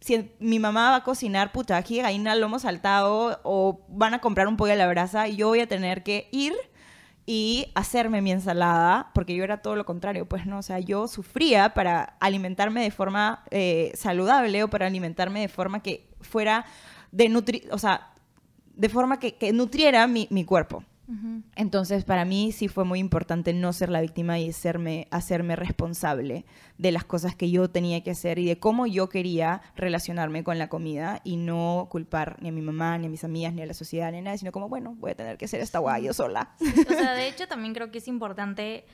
si mi mamá va a cocinar puta, aquí gallina lomo saltado o van a comprar un pollo a la brasa y yo voy a tener que ir y hacerme mi ensalada, porque yo era todo lo contrario, pues no, o sea, yo sufría para alimentarme de forma eh, saludable o para alimentarme de forma que fuera de nutri o sea, de forma que, que nutriera mi, mi cuerpo. Entonces, para mí sí fue muy importante no ser la víctima y hacerme, hacerme responsable de las cosas que yo tenía que hacer y de cómo yo quería relacionarme con la comida y no culpar ni a mi mamá, ni a mis amigas, ni a la sociedad, ni a nadie, sino como, bueno, voy a tener que hacer esta guay yo sola. O sea, de (laughs) hecho, también creo que es importante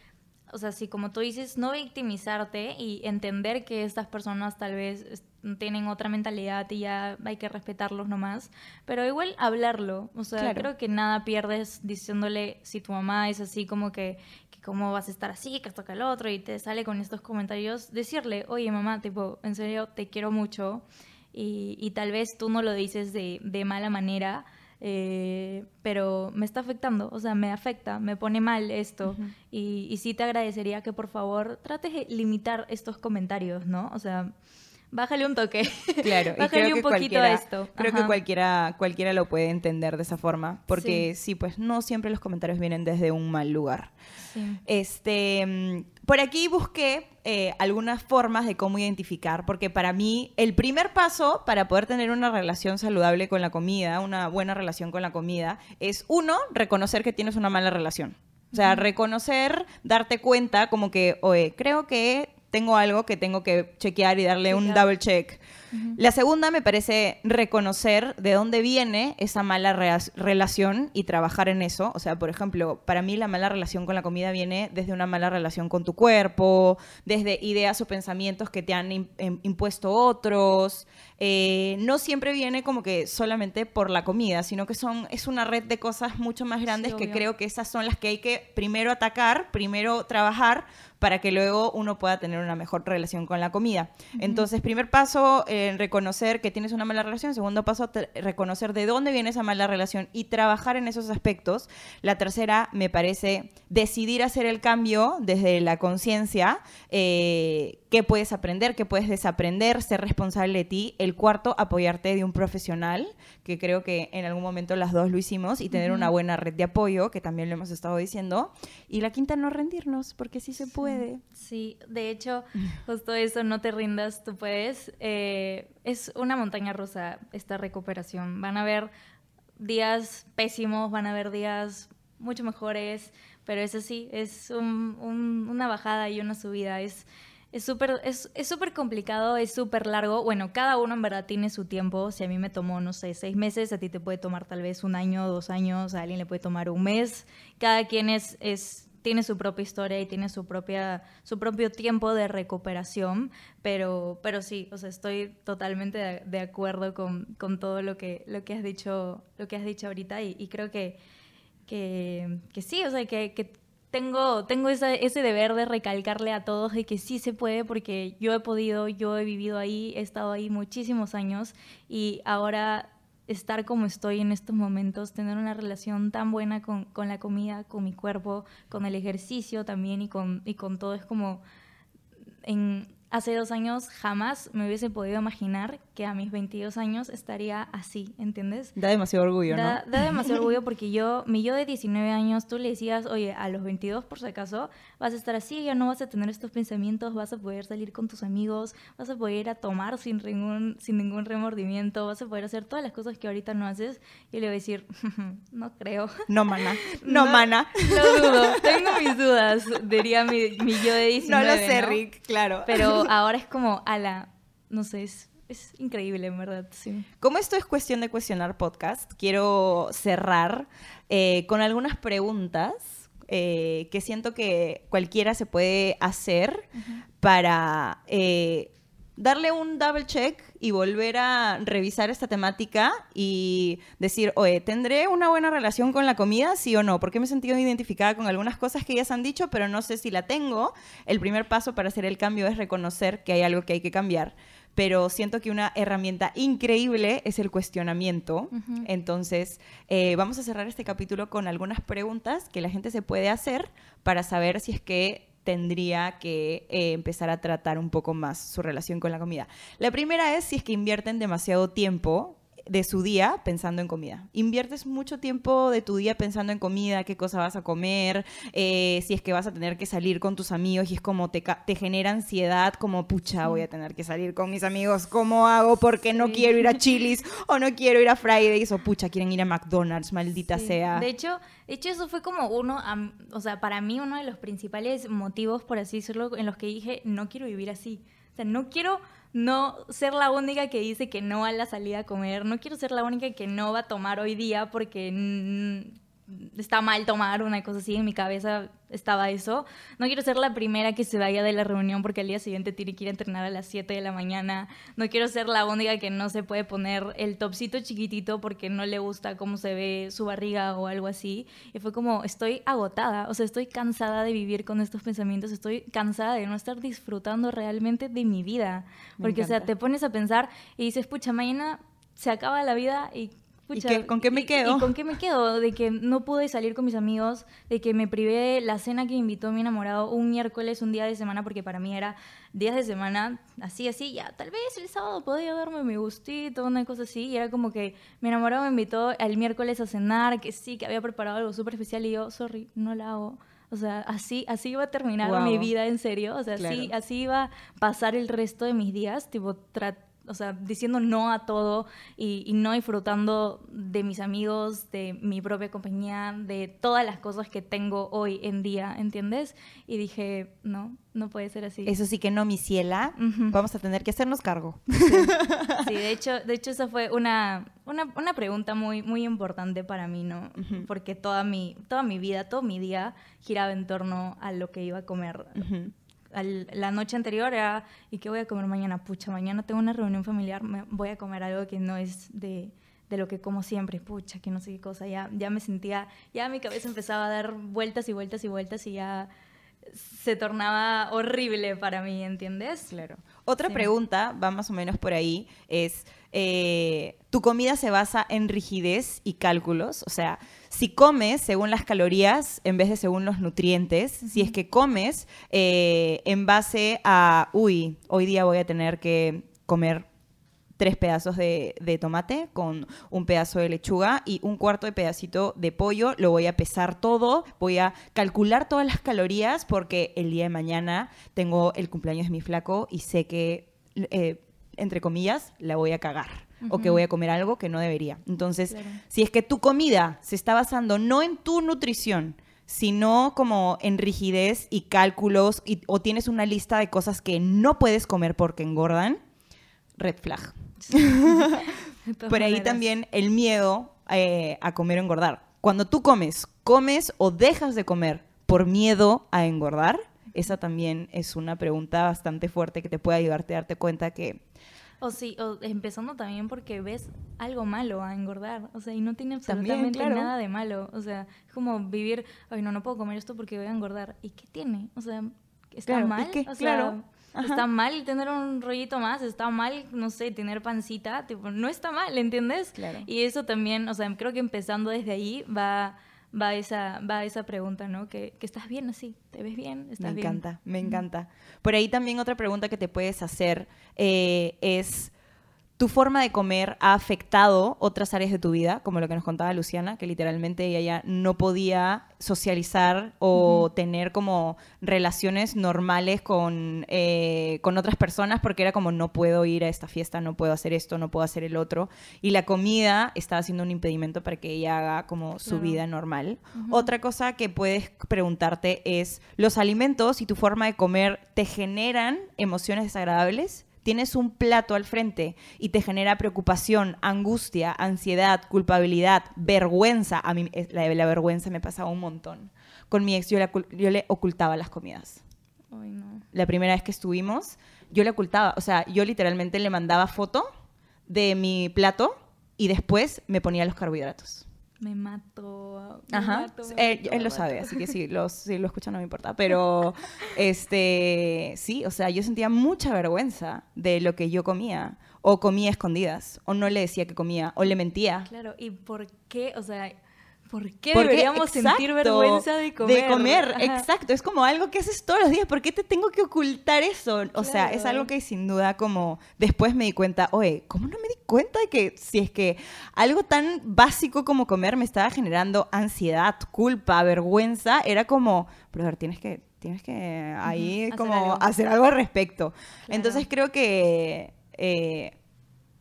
o sea, sí, como tú dices, no victimizarte y entender que estas personas tal vez tienen otra mentalidad y ya hay que respetarlos nomás, pero igual hablarlo, o sea, creo que nada pierdes diciéndole si tu mamá es así como que, que cómo vas a estar así, que esto que el otro y te sale con estos comentarios, decirle, oye mamá, tipo, en serio, te quiero mucho y, y tal vez tú no lo dices de, de mala manera, eh, pero me está afectando, o sea, me afecta, me pone mal esto. y, y sí te agradecería que por favor trates de limitar estos comentarios, ¿no? O sea, bájale un toque. Claro, (laughs) bájale un poquito a esto. Creo que cualquiera, cualquiera lo puede entender de esa forma, porque sí. pues no siempre los comentarios vienen desde un mal lugar. Este, mm, por aquí busqué eh, algunas formas de cómo identificar, porque para mí el primer paso para poder tener una relación saludable con la comida, una buena relación con la comida, es uno, reconocer que tienes una mala relación. O sea, reconocer, darte cuenta como que, oye, creo que tengo algo que tengo que chequear y darle un double check. La segunda me parece reconocer de dónde viene esa mala relación y trabajar en eso. O sea, por ejemplo, para mí la mala relación con la comida viene desde una mala relación con tu cuerpo, desde ideas o pensamientos que te han em, impuesto otros. Eh, no siempre viene como que solamente por la comida, sino que son, es una red de cosas mucho más grandes que creo que esas son las que hay que primero atacar, primero trabajar para que luego uno pueda tener una mejor relación con la comida. Entonces, primer paso, en reconocer que tienes una mala relación. Segundo paso, reconocer de dónde viene esa mala relación y trabajar en esos aspectos. La tercera, me parece, decidir hacer el cambio desde la conciencia. Eh, qué puedes aprender, qué puedes desaprender, ser responsable de ti. El cuarto, apoyarte de un profesional, que creo que en algún momento las dos lo hicimos, y tener una buena red de apoyo, que también lo hemos estado diciendo. Y la quinta, no rendirnos, porque sí se puede. Sí, de hecho, justo eso, no te rindas, tú puedes. Eh, es una montaña rusa esta recuperación. Van a haber días pésimos, van a haber días mucho mejores, pero eso sí, es una bajada y una subida. Es es súper es, es complicado, es súper largo. Bueno, cada uno en verdad tiene su tiempo. Si a mí me tomó, no sé, seis meses, a ti te puede tomar tal vez un año, dos años, a alguien le puede tomar un mes. Cada quien es, es tiene su propia historia y tiene su propia su propio tiempo de recuperación pero pero sí o sea estoy totalmente de, acuerdo con, con, todo lo que lo que has dicho lo que has dicho ahorita y, creo que, que, que sí o sea que tengo, tengo ese deber de recalcarle a todos de que sí se puede porque yo he podido, yo he vivido ahí, he estado ahí muchísimos años y ahora estar como estoy en estos momentos, tener una relación tan buena con, con la comida, con mi cuerpo, con el ejercicio también y con, y con todo es como en, hace dos años jamás me hubiese podido imaginar que a mis 22 años estaría así, ¿entiendes? Da demasiado orgullo, ¿no? Da, demasiado (laughs) orgullo porque yo, mi yo de 19 años, tú le decías, oye, a los 22 por si acaso, vas a estar así, ya no vas a tener estos pensamientos, vas a poder salir con tus amigos, vas a poder ir a tomar sin ningún, sin ningún remordimiento, vas a poder hacer todas las cosas que ahorita no haces. Y le voy a decir, (laughs) no creo. No, mana. (laughs) No, mana. No dudo, tengo mis dudas, diría mi, mi yo de 19. No lo sé, Rick, claro. Pero ahora es como, ala, no sé, es, increíble, en verdad, sí. Como esto es cuestión de cuestionar podcast, quiero cerrar eh, con algunas preguntas eh, que siento que cualquiera se puede hacer para eh, darle un double check y volver a revisar esta temática y decir, oye, ¿tendré una buena relación con la comida, sí o no? Porque me he sentido identificada con algunas cosas que ellas han dicho, pero no sé si la tengo. El primer paso para hacer el cambio es reconocer que hay algo que hay que cambiar. Pero siento que una herramienta increíble es el cuestionamiento. Entonces, eh, vamos a cerrar este capítulo con algunas preguntas que la gente se puede hacer para saber si es que tendría que eh, empezar a tratar un poco más su relación con la comida. La primera es si es que invierten demasiado tiempo de su día pensando en comida. Inviertes mucho tiempo de tu día pensando en comida, qué cosa vas a comer, eh, si es que vas a tener que salir con tus amigos y es como te, te genera ansiedad, como pucha, voy a tener que salir con mis amigos, ¿cómo hago? Porque no quiero ir a (laughs) Chili's o no quiero ir a Fridays o pucha, quieren ir a McDonald's, maldita sea. De hecho, de hecho, eso fue como uno, o sea, para mí uno de los principales motivos, por así decirlo, en los que dije, no quiero vivir así. O sea, no quiero no ser la única que dice que no a la salida a comer, no quiero ser la única que no va a tomar hoy día porque está mal tomar una cosa así, en mi cabeza estaba eso. No quiero ser la primera que se vaya de la reunión porque al día siguiente tiene que ir a entrenar a las 7 de la mañana. No quiero ser la única que no se puede poner el topcito chiquitito porque no le gusta cómo se ve su barriga o algo así. Y fue como, estoy agotada, o sea, estoy cansada de vivir con estos pensamientos, estoy cansada de no estar disfrutando realmente de mi vida. Porque, o sea, te pones a pensar y dices, pucha, mañana se acaba la vida y ¿Y con qué me quedo? Y, con qué me quedo? De que no pude salir con mis amigos, de que me privé la cena que invitó mi enamorado un miércoles, un día de semana, porque para mí era días de semana, así, así, ya, tal vez el sábado podía darme mi gustito, una cosa así, y era como que mi enamorado me invitó el miércoles a cenar, que sí, que había preparado algo súper especial, y yo, sorry, no la hago. O sea, así, así iba a terminar mi vida en serio. O sea, así, así iba a pasar el resto de mis días. Tipo, o sea, diciendo no a todo y, y, no disfrutando de mis amigos, de mi propia compañía, de todas las cosas que tengo hoy en día, ¿entiendes? Y dije, no, no puede ser así. Eso sí que no, mi ciela, vamos a tener que hacernos cargo. Sí, de hecho, de hecho esa fue una, una, una, pregunta muy, muy importante para mí, ¿no? Porque toda mi, toda mi vida, todo mi día giraba en torno a lo que iba a comer la noche anterior era, ¿y qué voy a comer mañana? Pucha, mañana tengo una reunión familiar, me, voy a comer algo que no es de, de, lo que como siempre, pucha, que no sé qué cosa, ya, ya me sentía, ya mi cabeza empezaba a dar vueltas y vueltas y vueltas y ya se tornaba horrible para mí, ¿entiendes? Claro. Otra pregunta, va más o menos por ahí, es, eh, ¿tu comida se basa en rigidez y cálculos? O sea, si comes según las calorías en vez de según los nutrientes, si es que comes eh, en base a, uy, hoy día voy a tener que comer tres pedazos de, tomate con un pedazo de lechuga y un cuarto de pedacito de pollo. Lo voy a pesar todo, voy a calcular todas las calorías porque el día de mañana tengo el cumpleaños de mi flaco y sé que, eh, entre comillas, la voy a cagar. O que voy a comer algo que no debería. Entonces, si es que tu comida se está basando no en tu nutrición, sino como en rigidez y cálculos, o tienes una lista de cosas que no puedes comer porque engordan, red flag. (laughs) Por ahí también el miedo eh, a comer o engordar. Cuando tú comes, comes o dejas de comer por miedo a engordar, esa también es una pregunta bastante fuerte que te puede ayudarte a darte cuenta que... O sí, o empezando también porque ves algo malo a engordar, o sea, y no tiene absolutamente nada de malo, o sea, es como vivir, ay, no, no puedo comer esto porque voy a engordar, ¿y qué tiene? O sea, ¿está mal? O sea, claro Está mal tener un rollito más, está mal, no sé, tener pancita, tipo, no está mal, ¿entiendes? Claro. Y eso también, o sea, creo que empezando desde ahí va va esa, va esa pregunta, ¿no? Que, que, estás bien así, te ves bien, estás bien. Me encanta, me encanta. Por ahí también otra pregunta que te puedes hacer eh, es tu forma de comer ha afectado otras áreas de tu vida, como lo que nos contaba Luciana, que literalmente ella ya no podía socializar o tener como relaciones normales con, eh, con otras personas porque era como no puedo ir a esta fiesta, no puedo hacer esto, no puedo hacer el otro. Y la comida estaba siendo un impedimento para que ella haga como su vida normal. Otra cosa que puedes preguntarte es, ¿los alimentos y tu forma de comer te generan emociones desagradables? Tienes un plato al frente y te genera preocupación, angustia, ansiedad, culpabilidad, vergüenza, a mí la, la vergüenza me pasaba un montón. Con mi ex yo, yo le ocultaba las comidas. La primera vez que estuvimos, yo le ocultaba, o sea, yo literalmente le mandaba foto de mi plato y después me ponía los carbohidratos me mato. Ajá. él, lo sabe, así que (laughs) lo, si lo escucha no me importa. Pero, (laughs) este, sí, o sea, yo sentía mucha vergüenza de lo que yo comía. O comía escondidas, o no le decía que comía, o le mentía. Claro, ¿y por qué? O sea, ¿Por qué deberíamos sentir vergüenza de comer? De comer, exacto. Es como algo que haces todos los días. ¿Por qué te tengo que ocultar eso? O sea, es algo que sin duda como después me di cuenta, oye, ¿cómo no me di cuenta de que si es que algo tan básico como comer me estaba generando ansiedad, culpa, vergüenza, era como, pero a ver, tienes que, tienes que ahí como hacer algo al respecto. Entonces creo que... Eh,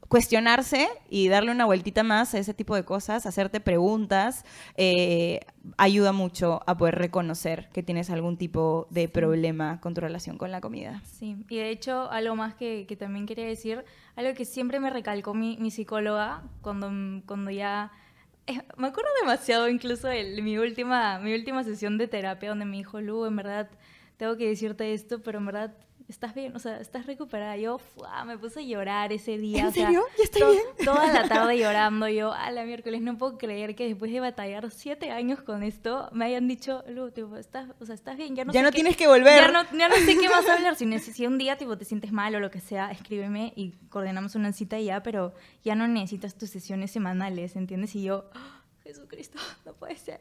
cuestionarse y darle una vueltita más a ese tipo de cosas, hacerte preguntas, eh, ayuda mucho a poder reconocer que tienes algún tipo de problema con tu relación con la comida. Sí, y de hecho algo más que, también quería decir, algo que siempre me recalcó mi, psicóloga cuando, cuando ya... Eh, me acuerdo demasiado incluso de mi última, mi última sesión de terapia donde me dijo, Lu, en verdad tengo que decirte esto, pero en verdad estás bien, o sea, estás recuperada. Yo me puse a llorar ese día. ¿En serio? ¿Ya estoy bien? Toda la tarde (laughs) llorando. Yo, a la miércoles, no puedo creer que después de batallar siete años con esto, me hayan dicho, Lu, tipo, estás, o sea, estás bien, ya no Ya no tienes que volver. Ya no, ya no sé qué más (laughs) hablar. Si, si un día tipo, te sientes mal o lo que sea, escríbeme y coordinamos una cita ya, pero ya no necesitas tus sesiones semanales, ¿entiendes? Y yo... ¡Ah! Jesucristo, (laughs) no puede ser.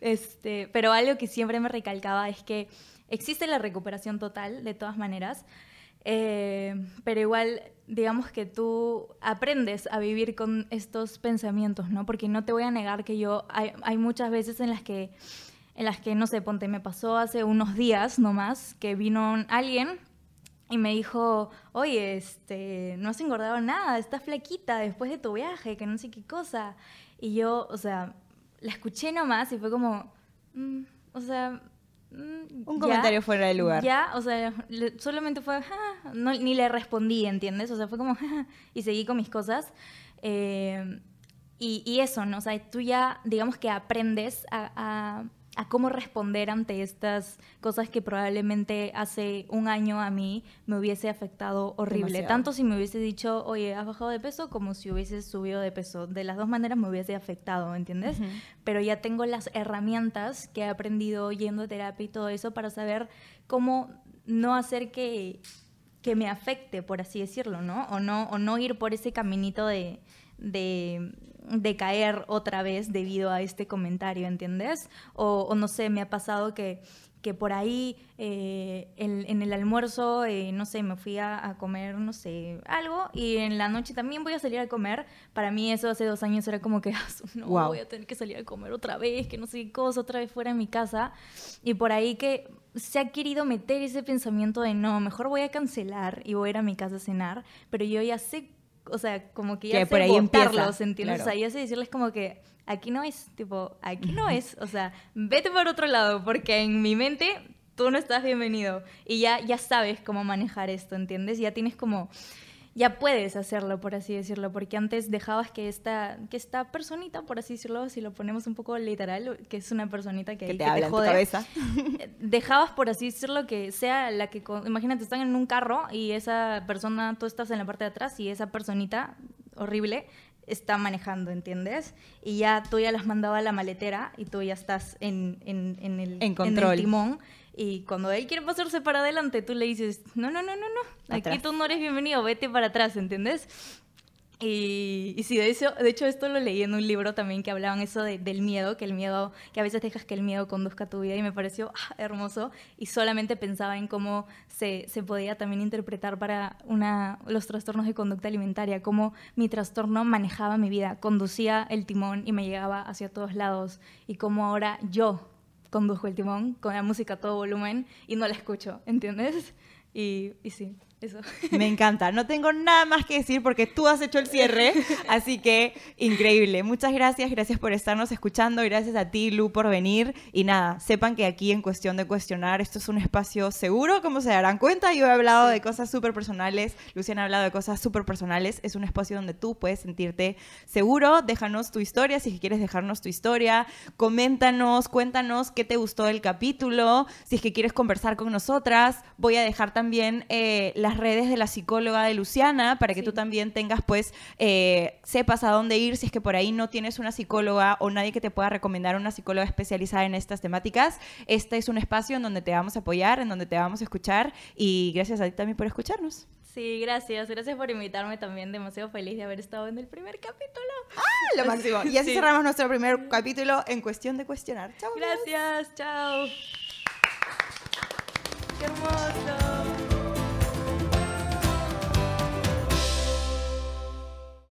Este, pero algo que siempre me recalcaba es que Existe la recuperación total, de todas maneras, eh, pero igual, digamos que tú aprendes a vivir con estos pensamientos, ¿no? Porque no te voy a negar que yo, hay, hay muchas veces en las que, en las que, no sé, ponte, me pasó hace unos días nomás que vino alguien y me dijo, oye, este, no has engordado nada, estás flaquita después de tu viaje, que no sé qué cosa. Y yo, o sea, la escuché nomás y fue como, mm, o sea... Mm, Un comentario fuera de lugar. Ya, o sea, solamente fue, ni le respondí, ¿entiendes? O sea, fue como, (laughs) y seguí con mis cosas. Eh, y, eso, ¿no? O sea, tú ya, digamos que aprendes a, cómo responder ante estas cosas que probablemente hace un año a mí me hubiese afectado horrible. Tanto si me hubiese dicho, oye, has bajado de peso, como si hubieses subido de peso. De las dos maneras me hubiese afectado, ¿entiendes? Pero ya tengo las herramientas que he aprendido yendo a terapia y todo eso para saber cómo no hacer que, que me afecte, por así decirlo, ¿no? O no, o no ir por ese caminito de de caer otra vez debido a este comentario, ¿entiendes? O, no sé, me ha pasado que, que por ahí eh, en, el almuerzo, eh, no sé, me fui a, comer, no sé, algo y en la noche también voy a salir a comer. Para mí eso hace dos años era como que, (laughs) ah, no, voy a tener que salir a comer otra vez, que no sé qué cosa, otra vez fuera de mi casa. Y por ahí que se ha querido meter ese pensamiento de, no, mejor voy a cancelar y voy a ir a mi casa a cenar, pero yo ya sé o sea, como que ya sé por ahí botarlos, ¿entiendes? O sea, ya sé decirles como que aquí no es, tipo, aquí no es, o sea, vete por otro lado, porque en mi mente tú no estás bienvenido y ya, ya sabes cómo manejar esto, ¿entiendes? Ya tienes como ya puedes hacerlo, por así decirlo, porque antes dejabas que esta, que esta personita, por así decirlo, si lo ponemos un poco literal, que es una personita que, que te habla en tu cabeza, dejabas, por así decirlo, que sea la que, imagínate, están en un carro y esa persona, tú estás en la parte de atrás y esa personita horrible está manejando, ¿entiendes? Y ya tú ya las mandaba a la maletera y tú ya estás en, en, en el, en, control. en el timón y cuando él quiere pasarse para adelante, tú le dices, no, no, no, no, no, aquí tú no eres bienvenido, vete para atrás, ¿entendés? Y, y, sí, de hecho, de hecho esto lo leí en un libro también que hablaban eso del miedo, que el miedo, que a veces dejas que el miedo conduzca tu vida y me pareció ah, hermoso y solamente pensaba en cómo se, se, podía también interpretar para una, los trastornos de conducta alimentaria, cómo mi trastorno manejaba mi vida, conducía el timón y me llegaba hacia todos lados y cómo ahora yo condujo el timón con la música a todo volumen y no la escucho, ¿entiendes? Y, y sí, eso. Me encanta. No tengo nada más que decir porque tú has hecho el cierre, (laughs) así que increíble. Muchas gracias, gracias por estarnos escuchando, gracias a ti, Lu, por venir. Y nada, sepan que aquí en Cuestión de Cuestionar, esto es un espacio seguro, como se darán cuenta. Yo he hablado de cosas súper personales, Luciana ha hablado de cosas súper personales. Es un espacio donde tú puedes sentirte seguro. Déjanos tu historia, si quieres dejarnos tu historia. Coméntanos, cuéntanos qué te gustó del capítulo. Si es que quieres conversar con nosotras, voy a dejar también eh, la las redes de la psicóloga de Luciana para que tú también tengas, pues, eh, sepas a dónde ir si es que por ahí no tienes una psicóloga o nadie que te pueda recomendar una psicóloga especializada en estas temáticas. Este es un espacio en donde te vamos a apoyar, en donde te vamos a escuchar y gracias a ti también por escucharnos. Sí, gracias. Gracias por invitarme también. Demasiado feliz de haber estado en el primer capítulo. ¡Ah! Lo máximo. Y así cerramos nuestro primer capítulo en Cuestión de Cuestionar. Chao. Gracias. Chao. Qué hermoso.